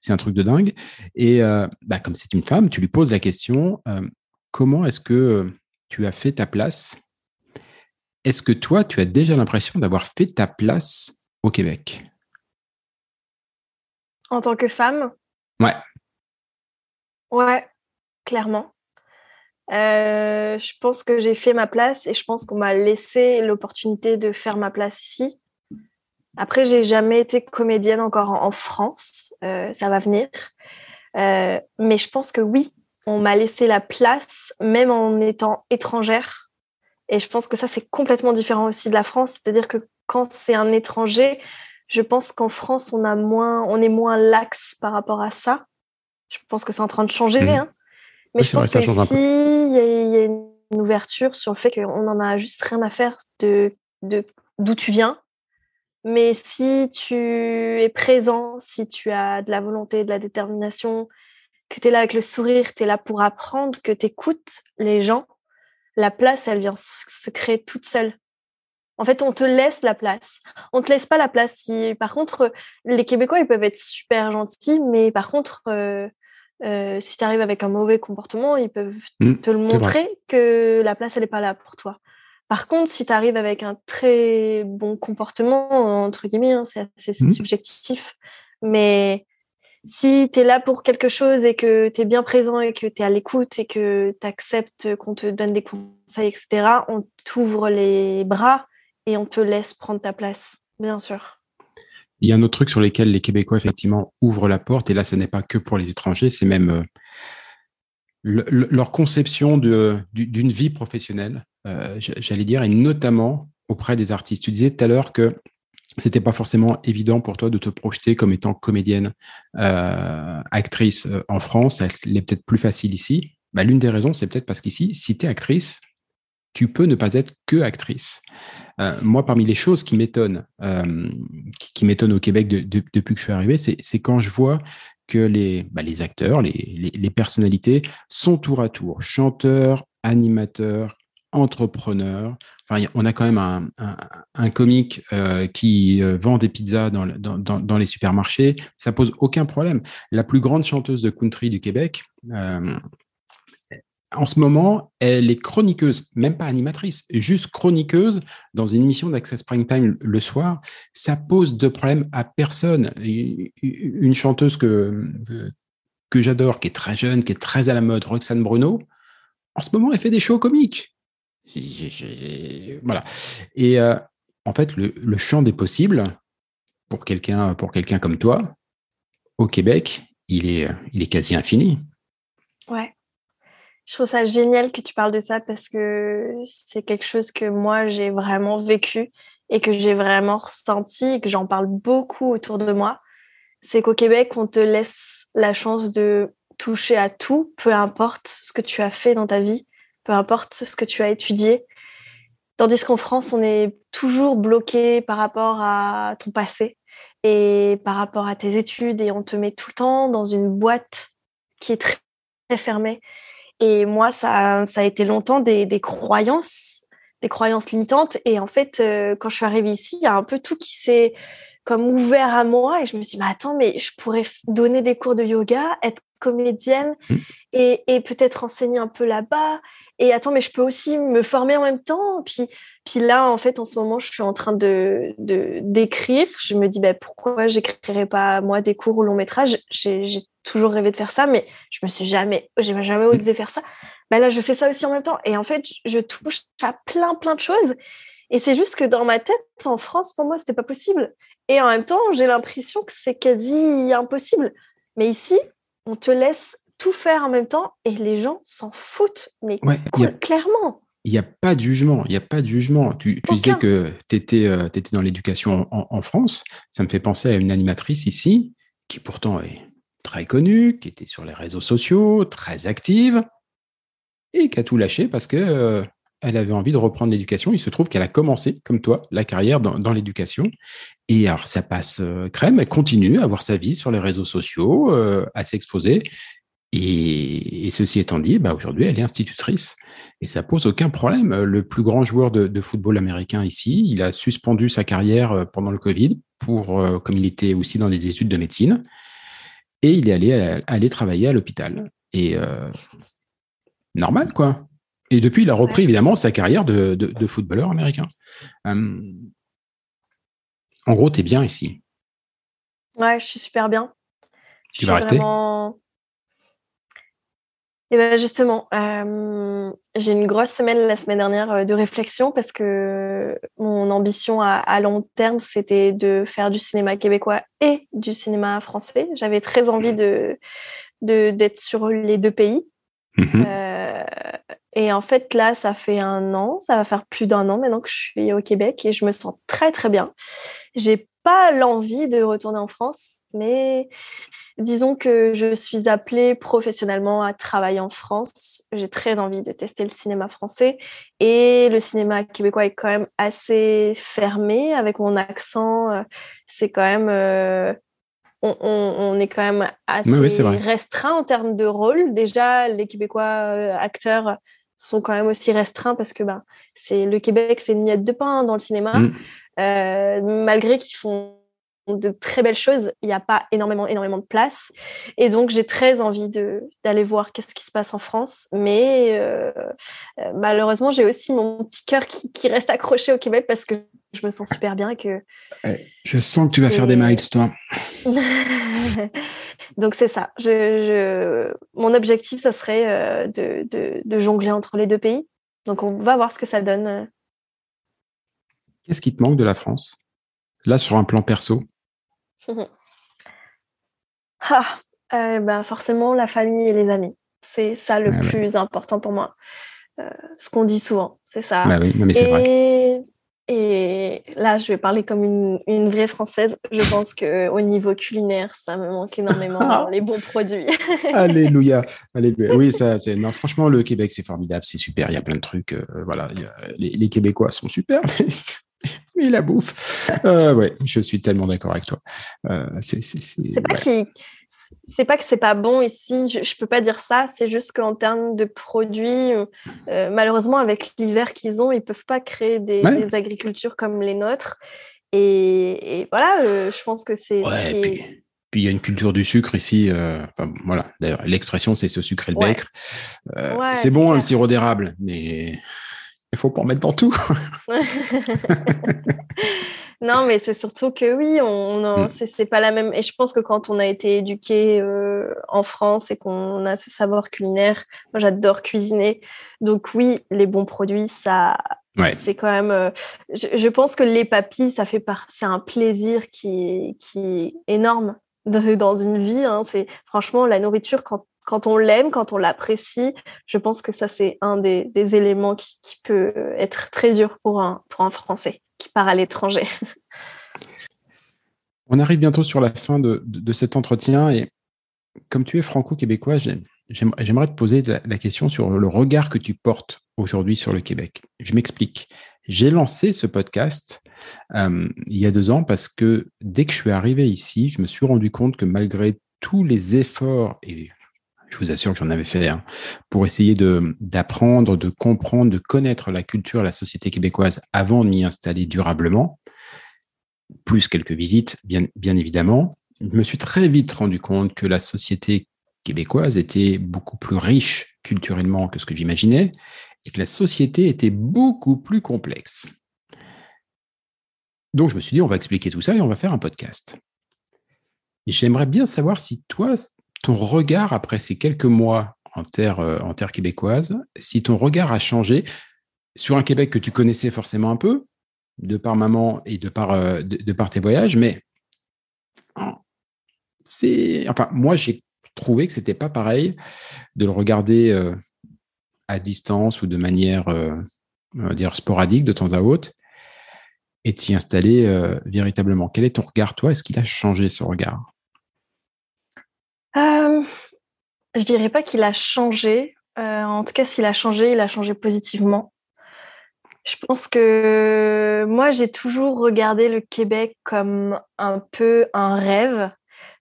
c'est un truc de dingue. Et euh, bah, comme c'est une femme, tu lui poses la question comment est-ce que tu as fait ta place? Est-ce que toi, tu as déjà l'impression d'avoir fait ta place au Québec? En tant que femme? Ouais. Ouais, clairement. Euh, je pense que j'ai fait ma place et je pense qu'on m'a laissé l'opportunité de faire ma place ici. Après, j'ai jamais été comédienne encore en, France, euh, ça va venir. Euh, mais je pense que oui, on m'a laissé la place, même en étant étrangère. Et je pense que ça, c'est complètement différent aussi de la France. C'est-à-dire que quand c'est un étranger, je pense qu'en France, on, a moins, on est moins lax par rapport à ça. Je pense que c'est en train de changer. Mmh. Hein. Mais je pense que s'il y, a une ouverture sur le fait qu'on en a juste rien à faire de d'où tu viens, mais si tu es présent, si tu as de la volonté, de la détermination, que tu es là avec le sourire, tu es là pour apprendre, que tu écoutes les gens, la place, elle vient se créer toute seule. En fait, on te laisse la place. On te laisse pas la place. Si, par contre, les Québécois, ils peuvent être super gentils, mais par contre, euh, euh, si tu arrives avec un mauvais comportement, ils peuvent mmh, te le montrer que la place, elle n'est pas là pour toi. Par contre, si tu arrives avec un très bon comportement, entre guillemets, hein, c'est assez mmh. subjectif, mais si tu es là pour quelque chose et que tu es bien présent et que tu es à l'écoute et que tu acceptes qu'on te donne des conseils, etc., on t'ouvre les bras et on te laisse prendre ta place, bien sûr. Il y a un autre truc sur lequel les Québécois, effectivement, ouvrent la porte, et là, ce n'est pas que pour les étrangers, c'est même euh, leur conception d'une vie professionnelle, euh, j'allais dire, et notamment auprès des artistes. Tu disais tout à l'heure que c'était pas forcément évident pour toi de te projeter comme étant comédienne, euh, actrice en France. Ça l'est peut-être plus facile ici. Bah, L'une des raisons, c'est peut-être parce qu'ici, si tu es actrice, tu peux ne pas être que actrice. Euh, moi, parmi les choses qui m'étonnent, euh, qui, m'étonnent au Québec depuis que je suis arrivé, c'est quand je vois que les, bah, acteurs, les, personnalités sont tour à tour chanteurs, animateurs, entrepreneurs. Enfin, on a quand même un, comique euh, qui vend des pizzas dans, dans, dans, les supermarchés. Ça pose aucun problème. La plus grande chanteuse de country du Québec, en ce moment, elle est chroniqueuse, même pas animatrice, juste chroniqueuse dans une émission d'Access Prime Time le soir. Ça pose de problème à personne. Une chanteuse que, que j'adore, qui est très jeune, qui est très à la mode, Roxane Bruno, en ce moment, elle fait des shows comiques. Voilà. Et euh, en fait, le, le, champ des possibles, pour quelqu'un pour comme toi, au Québec, il est, il est quasi infini. Ouais. Je trouve ça génial que tu parles de ça parce que c'est quelque chose que moi j'ai vraiment vécu et que j'ai vraiment ressenti et que j'en parle beaucoup autour de moi. C'est qu'au Québec, on te laisse la chance de toucher à tout, peu importe ce que tu as fait dans ta vie, peu importe ce que tu as étudié. Tandis qu'en France, on est toujours bloqué par rapport à ton passé et par rapport à tes études et on te met tout le temps dans une boîte qui est très, très fermée et moi, ça, ça a été longtemps des, des croyances, des croyances limitantes. Et en fait, euh, quand je suis arrivée ici, il y a un peu tout qui s'est comme ouvert à moi. Et je me suis dit, mais attends, mais je pourrais donner des cours de yoga, être comédienne mmh. et, et peut-être enseigner un peu là-bas. Et attends, mais je peux aussi me former en même temps. Puis, puis là, en fait, en ce moment, je suis en train de d'écrire. Je me dis, bah, pourquoi j'écrirais pas moi des cours au long métrage J'ai toujours rêvé de faire ça, mais je me suis jamais, j'ai jamais osé faire ça. Bah là, je fais ça aussi en même temps. Et en fait, je touche à plein, plein de choses. Et c'est juste que dans ma tête, en France, pour moi, c'était pas possible. Et en même temps, j'ai l'impression que c'est quasi impossible. Mais ici, on te laisse tout faire en même temps et les gens s'en foutent, mais clairement. Il n'y a pas de jugement, il n'y a pas de jugement. Tu, disais que tu étais, euh, dans l'éducation en, France. Ça me fait penser à une animatrice ici, qui pourtant est très connue, qui était sur les réseaux sociaux, très active, et qui a tout lâché parce que euh, elle avait envie de reprendre l'éducation. Il se trouve qu'elle a commencé, comme toi, la carrière dans, l'éducation. Et alors, ça passe euh, crème, elle continue à avoir sa vie sur les réseaux sociaux, à s'exposer. Et, ceci étant dit, bah aujourd'hui, elle est institutrice. Et ça pose aucun problème. Le plus grand joueur de, football américain ici, il a suspendu sa carrière euh, pendant le Covid, pour, comme il était aussi dans des études de médecine. Et il est allé, aller travailler à l'hôpital. Et normal, quoi. Et depuis, il a repris évidemment sa carrière de, footballeur américain. Euh, en gros, tu es bien ici. Ouais, je suis super bien. Tu vas rester? Et ben justement, euh, j'ai une grosse semaine la semaine dernière de réflexion parce que mon ambition à, long terme, c'était de faire du cinéma québécois et du cinéma français. J'avais très envie de d'être sur les deux pays. Mhm. Et en fait, là, ça fait un an, ça va faire plus d'un an maintenant que je suis au Québec et je me sens très, très bien. J'ai pas l'envie de retourner en France, mais disons que je suis appelée professionnellement à travailler en France. J'ai très envie de tester le cinéma français et le cinéma québécois est quand même assez fermé avec mon accent. C'est quand même. Euh, on, est quand même assez restreint en termes de rôle. Déjà, les Québécois euh, acteurs sont quand même aussi restreints parce que bah, c'est le Québec, c'est une miette de pain dans le cinéma. Mm. Euh, malgré qu'ils font de très belles choses, il n'y a pas énormément, énormément de place. Et donc, j'ai très envie d'aller voir qu'est-ce qui se passe en France. Mais euh, euh, malheureusement, j'ai aussi mon petit cœur qui, qui, reste accroché au Québec parce que je me sens super bien. que Je sens que tu vas faire des miles, toi. Donc c'est ça. Je, Mon objectif, ça serait euh, de, jongler entre les deux pays. Donc on va voir ce que ça donne. Qu'est-ce qui te manque de la France? Là, sur un plan perso? ah, euh, ben Forcément, la famille et les amis. C'est ça le plus important pour moi. Euh, ce qu'on dit souvent, c'est ça. Bah oui, mais c'est vrai. Et là, je vais parler comme une, vraie française. Je pense qu'au niveau culinaire, ça me manque énormément les bons produits. Alléluia. Alléluia. Oui, ça, non, franchement, le Québec, c'est formidable, c'est super. Il y a plein de trucs. Euh, voilà, les, Québécois sont super. Mais la bouffe. Euh, ouais, je suis tellement d'accord avec toi. Euh, c'est pas qui c'est pas que c'est pas bon ici, je, peux pas dire ça, c'est juste qu'en termes de produits, euh, malheureusement avec l'hiver qu'ils ont, ils peuvent pas créer des, agricultures comme les nôtres. Et, voilà, euh, je pense que c'est. puis, il y a une culture du sucre ici. Euh, voilà, d'ailleurs, l'expression c'est ce sucre et le becre. c'est bon le sirop d'érable, mais il faut pas en mettre dans tout. Non, mais c'est surtout que oui, on, mm. c'est pas la même. Et je pense que quand on a été éduqué euh, en France et qu'on a ce savoir culinaire, moi j'adore cuisiner. Donc oui, les bons produits, ça, c'est quand même. Euh, je, pense que les papilles, ça fait c'est un plaisir qui, qui est énorme dans une vie. Hein. C'est franchement la nourriture quand quand on l'aime, quand on l'apprécie, je pense que ça, c'est un des, éléments qui, peut être très dur pour un, pour un Français qui part à l'étranger. On arrive bientôt sur la fin de, cet entretien et comme tu es franco-québécois, j'aimerais te poser la, question sur le regard que tu portes aujourd'hui sur le Québec. Je m'explique. J'ai lancé ce podcast euh, il y a deux ans parce que dès que je suis arrivé ici, je me suis rendu compte que malgré tous les efforts, et je vous assure que j'en avais fait, hein, pour essayer d'apprendre, de, comprendre, de connaître la culture, la société québécoise avant de m'y installer durablement, plus quelques visites, bien, bien évidemment, je me suis très vite rendu compte que la société québécoise était beaucoup plus riche culturellement que ce que j'imaginais et que la société était beaucoup plus complexe. Donc je me suis dit, on va expliquer tout ça et on va faire un podcast. J'aimerais bien savoir si toi, ton regard après ces quelques mois en terre, euh, en terre québécoise, si ton regard a changé sur un Québec que tu connaissais forcément un peu, de par maman et de par, euh, tes voyages, mais c'est, enfin, moi, j'ai trouvé que c'était pas pareil de le regarder euh, à distance ou de manière, dire, sporadique de temps à autre et de s'y installer véritablement. Quel est ton regard, toi? Est-ce qu'il a changé ce regard? Je dirais pas qu'il a changé. en tout cas, s'il a changé, il a changé positivement. Je pense que moi, j'ai toujours regardé le Québec comme un peu un rêve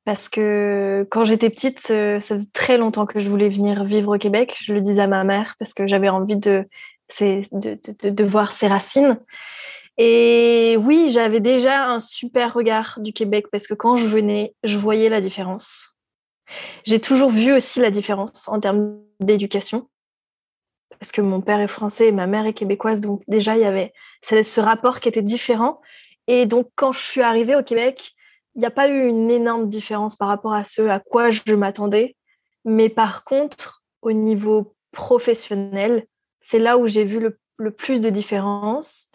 parce que quand j'étais petite, ça faisait très longtemps que je voulais venir vivre au Québec. Je le disais à ma mère parce que j'avais envie de, voir ses racines. Et oui, j'avais déjà un super regard du Québec parce que quand je venais, je voyais la différence. J'ai toujours vu aussi la différence en termes d'éducation parce que mon père est français et ma mère est québécoise, donc déjà il y avait ce rapport qui était différent. Et donc quand je suis arrivée au Québec, il n'y a pas eu une énorme différence par rapport à ce à quoi je m'attendais. Mais par contre, au niveau professionnel, c'est là où j'ai vu le, plus de différence.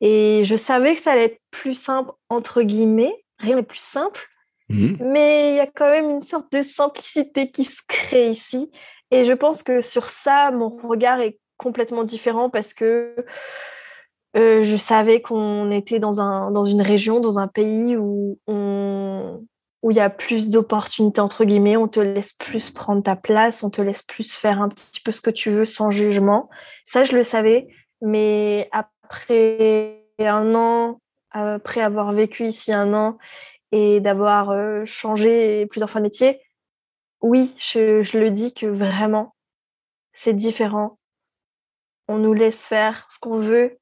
Et je savais que ça allait être plus simple, entre guillemets. Rien n'est plus simple. Mmh. Mais il y a quand même une sorte de simplicité qui se crée ici. Et je pense que sur ça, mon regard est complètement différent parce que euh, je savais qu'on était dans, un, dans une région, dans un pays où où il y a plus d'opportunités, entre guillemets, on te laisse plus prendre ta place, on te laisse plus faire un petit peu ce que tu veux sans jugement. Ça, je le savais, mais après un an, après avoir vécu ici un an et d'avoir euh, changé plusieurs fois de métier, oui, je, le dis que vraiment, c'est différent. On nous laisse faire ce qu'on veut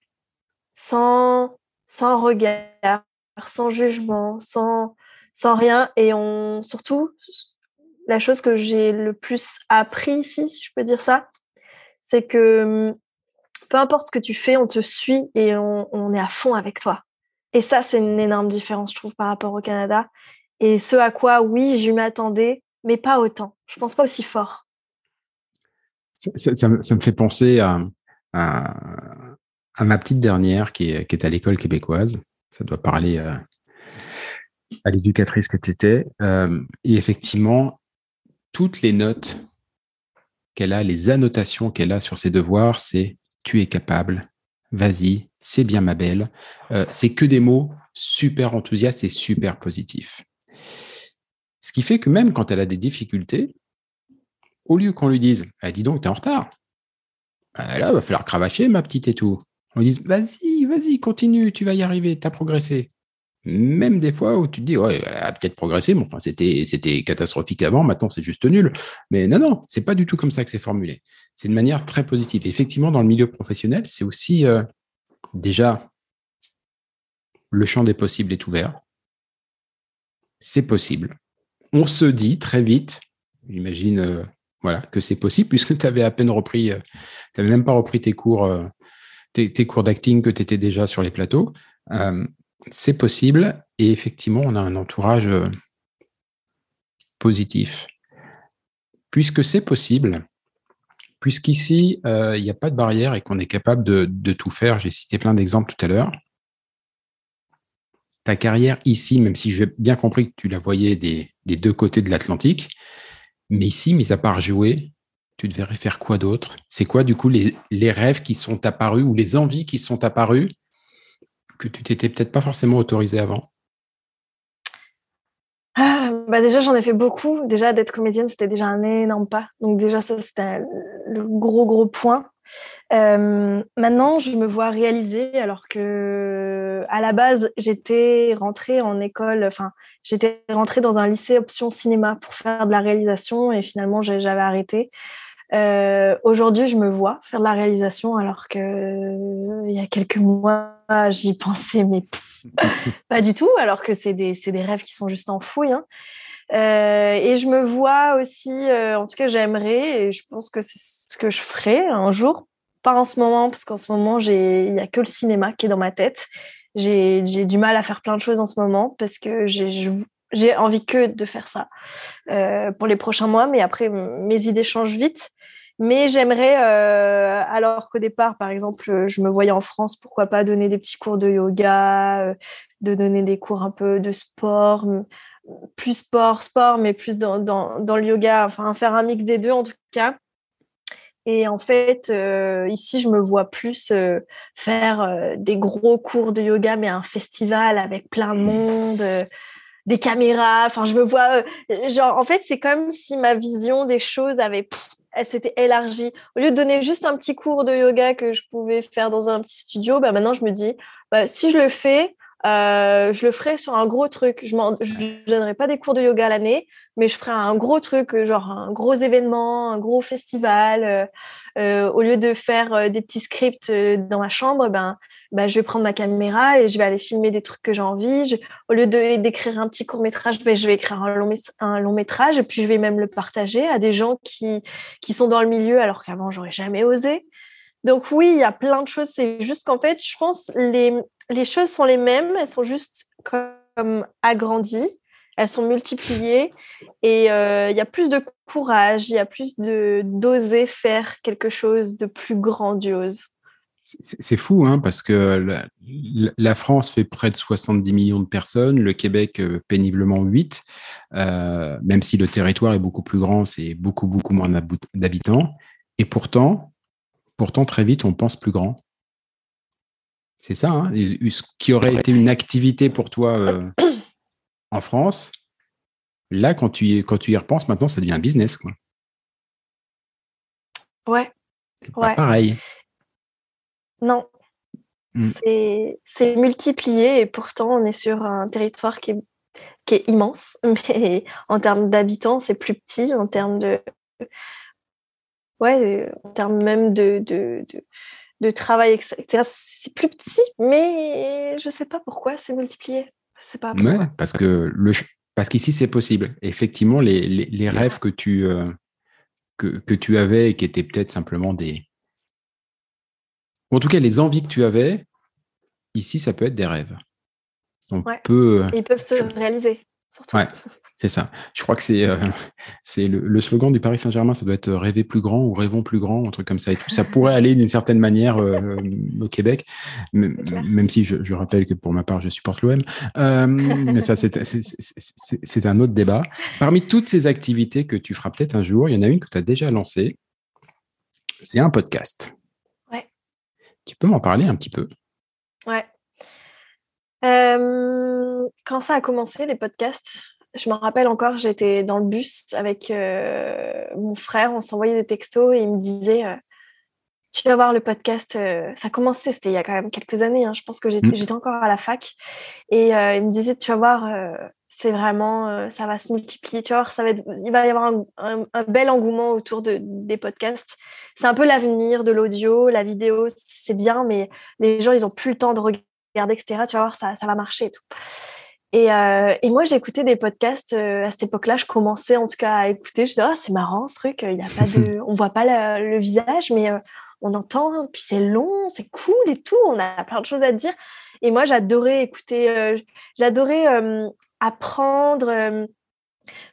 sans, sans regard, sans jugement, sans, sans rien. Et surtout, la chose que j'ai le plus appris ici, si je peux dire ça, c'est que hum, peu importe ce que tu fais, on te suit et on, est à fond avec toi. Et ça, c'est une énorme différence, je trouve, par rapport au Canada. Et ce à quoi, oui, je m'attendais, mais pas autant. Je pense pas aussi fort. Ça, me, fait penser à, ma petite dernière qui est, à l'école québécoise. Ça doit parler à l'éducatrice que tu étais. Euh, et effectivement, toutes les notes qu'elle a, les annotations qu'elle a sur ses devoirs, c'est tu es capable, vas-y, c'est bien ma belle. Euh, c'est que des mots super enthousiastes et super positifs. Ce qui fait que même quand elle a des difficultés, au lieu qu'on lui dise ah, Dis donc, tu es en retard, bah, là, il va falloir cravacher, ma petite et tout. On lui dit Vas-y, vas-y, continue, tu vas y arriver, tu as progressé. Même des fois où tu te dis Ouais, elle a peut-être progressé, mais enfin, c'était, c'était catastrophique avant, maintenant c'est juste nul. Mais non, non, c'est pas du tout comme ça que c'est formulé. C'est de manière très positive. effectivement, dans le milieu professionnel, c'est aussi euh, déjà le champ des possibles est ouvert. C'est possible. On se dit très vite, j'imagine euh, voilà, que c'est possible, puisque tu avais à peine repris, euh, tu n'avais même pas repris tes cours, euh, tes, cours d'acting que tu étais déjà sur les plateaux. C'est possible et effectivement, on a un entourage positif. Puisque c'est possible, puisqu'ici, il n'y a pas de barrière et qu'on est capable de, tout faire, j'ai cité plein d'exemples tout à l'heure. Ta carrière ici, même si j'ai bien compris que tu la voyais des deux côtés de l'Atlantique, mais ici, mis à part jouer, tu devrais faire quoi d'autre? C'est quoi, du coup, les, rêves qui sont apparus ou les envies qui sont apparues que tu t'étais peut-être pas forcément autorisé avant? Ah, bah déjà, j'en ai fait beaucoup. Déjà, d'être comédienne, c'était déjà un énorme pas. Donc déjà, ça, c'était le gros, gros point. Euh, maintenant, je me vois réaliser alors que à la base, j'étais rentrée en école, enfin, j'étais rentrée dans un lycée option cinéma pour faire de la réalisation et finalement, j'avais arrêté. Euh, aujourd'hui, je me vois faire de la réalisation alors que il y a quelques mois, j'y pensais, mais pas du tout, alors que c'est des, des, rêves qui sont juste en fouille. Hein. Euh, et je me vois aussi, euh, en tout cas, j'aimerais, et je pense que c'est ce que je ferai un jour, pas en ce moment, parce qu'en ce moment, il n'y a que le cinéma qui est dans ma tête. J'ai du mal à faire plein de choses en ce moment parce que j'ai envie que de faire ça euh, pour les prochains mois, mais après, mes idées changent vite. Mais j'aimerais, alors qu'au départ, par exemple, je me voyais en France, pourquoi pas donner des petits cours de yoga, de donner des cours un peu de sport, plus sport, sport, mais plus dans, dans, le yoga, enfin faire un mix des deux en tout cas. Et en fait, euh, ici, je me vois plus euh, faire euh, des gros cours de yoga, mais un festival avec plein de mmh. monde, des caméras. Enfin, je me vois, genre, en fait, c'est comme si ma vision des choses avait, elle s'était élargie. Au lieu de donner juste un petit cours de yoga que je pouvais faire dans un petit studio, bah, maintenant, je me dis, bah, si je le fais, euh, je le ferai sur un gros truc. Je ne donnerai pas des cours de yoga l'année, mais je ferai un gros truc, euh, genre un gros événement, un gros festival. Euh, au lieu de faire des petits scripts dans ma chambre, ben, ben, je vais prendre ma caméra et je vais aller filmer des trucs que j'ai envie. au lieu d'écrire un petit court métrage, ben, je vais écrire un long, métrage et puis je vais même le partager à des gens qui, qui sont dans le milieu alors qu'avant, j'aurais jamais osé. Donc oui, il y a plein de choses. C'est juste qu'en fait, je pense les, les choses sont les mêmes, elles sont juste comme agrandies, elles sont multipliées et euh, il y a plus de courage, il y a plus d'oser faire quelque chose de plus grandiose. C'est fou, hein, parce que la, France fait près de 70 millions de personnes, le Québec euh, péniblement 8, euh, même si le territoire est beaucoup plus grand, c'est beaucoup, beaucoup moins d'habitants. Et pourtant, pourtant, très vite, on pense plus grand. C'est ça, hein ce qui aurait été une activité pour toi euh, en France, là, quand tu, y, quand tu y repenses, maintenant, ça devient un business. Quoi. Ouais. C'est pareil. Non. Hmm. C'est multiplié et pourtant, on est sur un territoire qui est, qui est immense, mais en termes d'habitants, c'est plus petit, en termes de. Ouais, en termes même de, de de travail, etc. C'est plus petit, mais je ne sais pas pourquoi c'est multiplié. C'est pas parce que le parce qu'ici c'est possible. Effectivement, les, les, rêves que tu euh, que, que, tu avais et qui étaient peut-être simplement des en tout cas les envies que tu avais ici ça peut être des rêves. On peut ils peuvent se réaliser surtout. C'est ça. Je crois que c'est euh, le, slogan du Paris Saint-Germain, ça doit être euh, rêver plus grand ou rêvons plus grand, un truc comme ça. Et tout ça pourrait aller d'une certaine manière euh, au Québec, même si je, rappelle que pour ma part, je supporte l'OM. mais ça, c'est un autre débat. Parmi toutes ces activités que tu feras peut-être un jour, il y en a une que tu as déjà lancée. C'est un podcast. Tu peux m'en parler un petit peu? Ouais. quand ça a commencé, les podcasts, je me rappelle encore, j'étais dans le bus avec euh, mon frère, on s'envoyait des textos et il me disait euh, Tu vas voir le podcast. Ça commençait, c'était il y a quand même quelques années, hein, je pense que mmh. j'étais encore à la fac. Et il me disait Tu vas voir, c'est vraiment, ça va se multiplier, tu vois, ça va il va y avoir un, bel engouement autour de, des podcasts. C'est un peu l'avenir de l'audio, la vidéo, c'est bien, mais les gens, ils n'ont plus le temps de regarder, etc. Tu vas voir, ça, ça va marcher et tout. Euh, et, moi, j'écoutais des podcasts euh, à cette époque-là. Je commençais en tout cas à écouter. Je disais, oh, c'est marrant ce truc. Il y a pas de, on voit pas le visage, mais euh, on entend. Puis c'est long, c'est cool et tout. On a plein de choses à dire. Et moi, j'adorais écouter. j'adorais apprendre,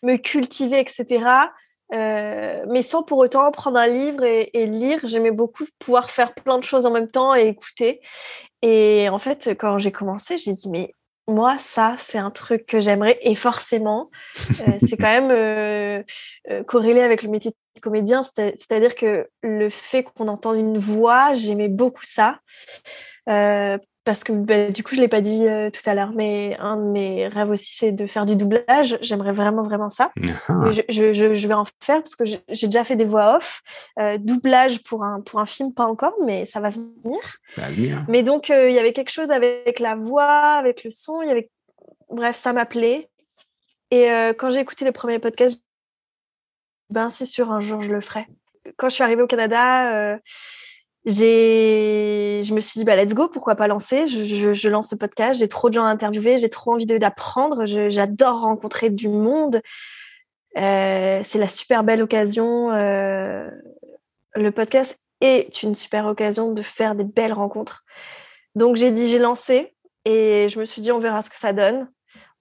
me cultiver, etc. mais sans pour autant prendre un livre et, et lire. J'aimais beaucoup pouvoir faire plein de choses en même temps et écouter. Et en fait, quand j'ai commencé, j'ai dit, mais moi, ça, c'est un truc que j'aimerais. Et forcément, euh, c'est quand même euh, euh, corrélé avec le métier de comédien. C'est-à-dire que le fait qu'on entende une voix, j'aimais beaucoup ça parce que bah, du coup, je ne l'ai pas dit euh, tout à l'heure, mais un de mes rêves aussi, c'est de faire du doublage. J'aimerais vraiment, vraiment ça. Ah. Je, je, vais en faire parce que j'ai déjà fait des voix off. Euh, doublage pour un, pour un film, pas encore, mais ça va venir. Ça va venir. Mais donc, euh, il y avait quelque chose avec la voix, avec le son. Y avait... Bref, ça m'appelait. Et quand j'ai écouté les premiers podcasts, ben, c'est sûr, un jour, je le ferai. Quand je suis arrivée au Canada, je me suis dit, bah, let's go, pourquoi pas lancer? Je, je, lance ce podcast, j'ai trop de gens à interviewer, j'ai trop envie d'apprendre, j'adore rencontrer du monde. Euh, c'est la super belle occasion. Euh, le podcast est une super occasion de faire des belles rencontres. Donc j'ai dit, j'ai lancé et je me suis dit, on verra ce que ça donne.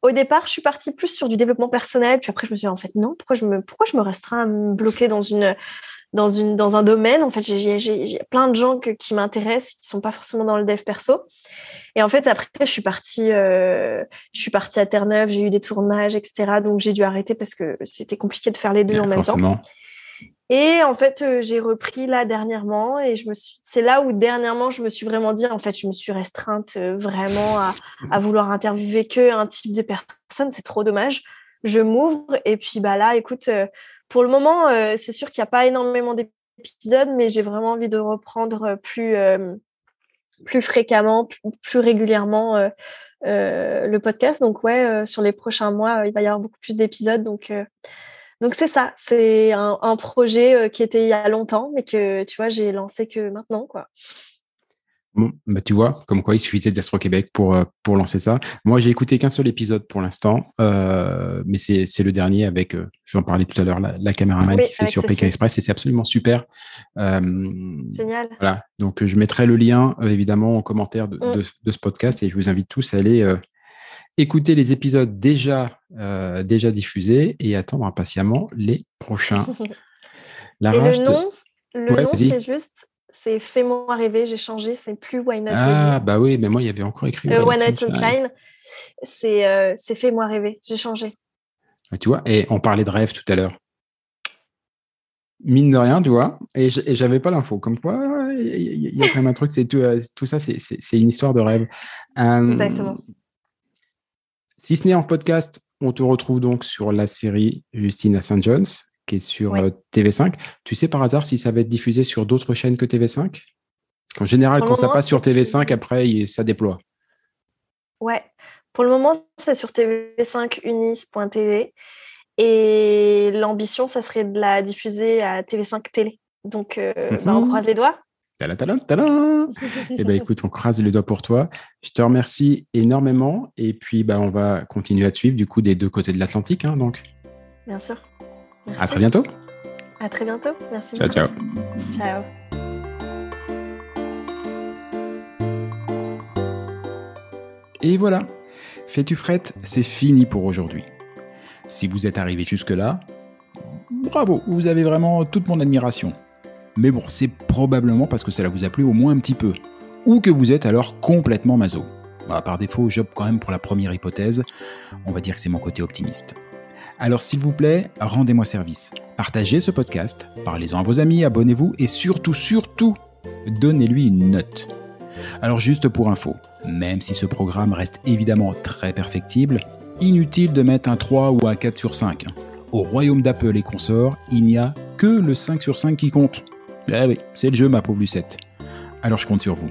Au départ, je suis partie plus sur du développement personnel, puis après je me suis dit, en fait, non, pourquoi je me, pourquoi je me restreins à me bloquer dans une dans, une, dans un domaine. En fait, j'ai plein de gens qui m'intéressent, qui ne sont pas forcément dans le dev perso. Et en fait, après, je suis partie, euh, je suis partie à Terre-Neuve, j'ai eu des tournages, etc. Donc, j'ai dû arrêter parce que c'était compliqué de faire les deux en même temps. Et en fait, euh, j'ai repris là dernièrement et je me suis... c'est là où dernièrement je me suis vraiment dit, en fait, je me suis restreinte euh, vraiment à, à vouloir interviewer que un type de personne. C'est trop dommage. Je m'ouvre et puis bah là, écoute, pour le moment, c'est sûr qu'il n'y a pas énormément d'épisodes, mais j'ai vraiment envie de reprendre plus plus fréquemment, plus, régulièrement euh, euh, le podcast. Donc ouais, euh, sur les prochains mois, il va y avoir beaucoup plus d'épisodes. Donc donc c'est ça, c'est un, projet qui était il y a longtemps, mais que tu vois, j'ai lancé que maintenant, quoi. Bon, bah tu vois, comme quoi il suffisait d'Astro Québec pour, euh, pour lancer ça. Moi, j'ai écouté qu'un seul épisode pour l'instant, euh, mais c'est le dernier avec, euh, je vais en parler tout à l'heure, la, la caméraman qui fait sur Pékin Express et c'est absolument super. Génial. Voilà, donc je mettrai le lien évidemment en commentaire de, mm. de, ce podcast et je vous invite tous à aller écouter les épisodes déjà, déjà diffusés et attendre impatiemment les prochains. La et le nom, le nom c'est juste c'est Fais-moi rêver, j'ai changé, c'est plus Why Not Ah, bah oui, mais moi, il y avait encore écrit euh, Why Not Sunshine. C'est euh, Fais-moi rêver, j'ai changé. Ah, tu vois, et on parlait de rêve tout à l'heure. Mine de rien, tu vois, et j'avais pas l'info. Comme quoi, il y, a quand même un truc, c'est tout, euh, tout, ça, c'est une histoire de rêve. Exactement. Si ce n'est en podcast, on te retrouve donc sur la série Justine à St. John's qui est sur euh, TV5. Tu sais par hasard si ça va être diffusé sur d'autres chaînes que TV5 En général, quand ça passe sur TV5, après, ça déploie. Ouais. Pour le moment, c'est sur TV5 unis.tv. Et l'ambition, ça serait de la diffuser à TV5 Télé. Donc, euh, bah, on croise les doigts. Tada, tada, tada Eh bien, écoute, on croise les doigts pour toi. Je te remercie énormément. Et puis, bah, on va continuer à te suivre, du coup, des deux côtés de l'Atlantique. Hein, donc. Bien sûr. À très bientôt. À très bientôt. Merci. Ciao, ciao. Ciao. Et voilà. Fais-tu frette, c'est fini pour aujourd'hui. Si vous êtes arrivé jusque-là, bravo, vous avez vraiment toute mon admiration. Mais bon, c'est probablement parce que cela vous a plu au moins un petit peu. Ou que vous êtes alors complètement maso. Bah, par défaut, j'opte quand même pour la première hypothèse. On va dire que c'est mon côté optimiste. Alors s'il vous plaît, rendez-moi service. Partagez ce podcast, parlez-en à vos amis, abonnez-vous et surtout, surtout, donnez-lui une note. Alors juste pour info, même si ce programme reste évidemment très perfectible, inutile de mettre un 3 ou un 4 sur 5. Au royaume d'Apple et consorts, il n'y a que le 5 sur 5 qui compte. Eh oui, c'est le jeu ma pauvre Lucette. Alors je compte sur vous.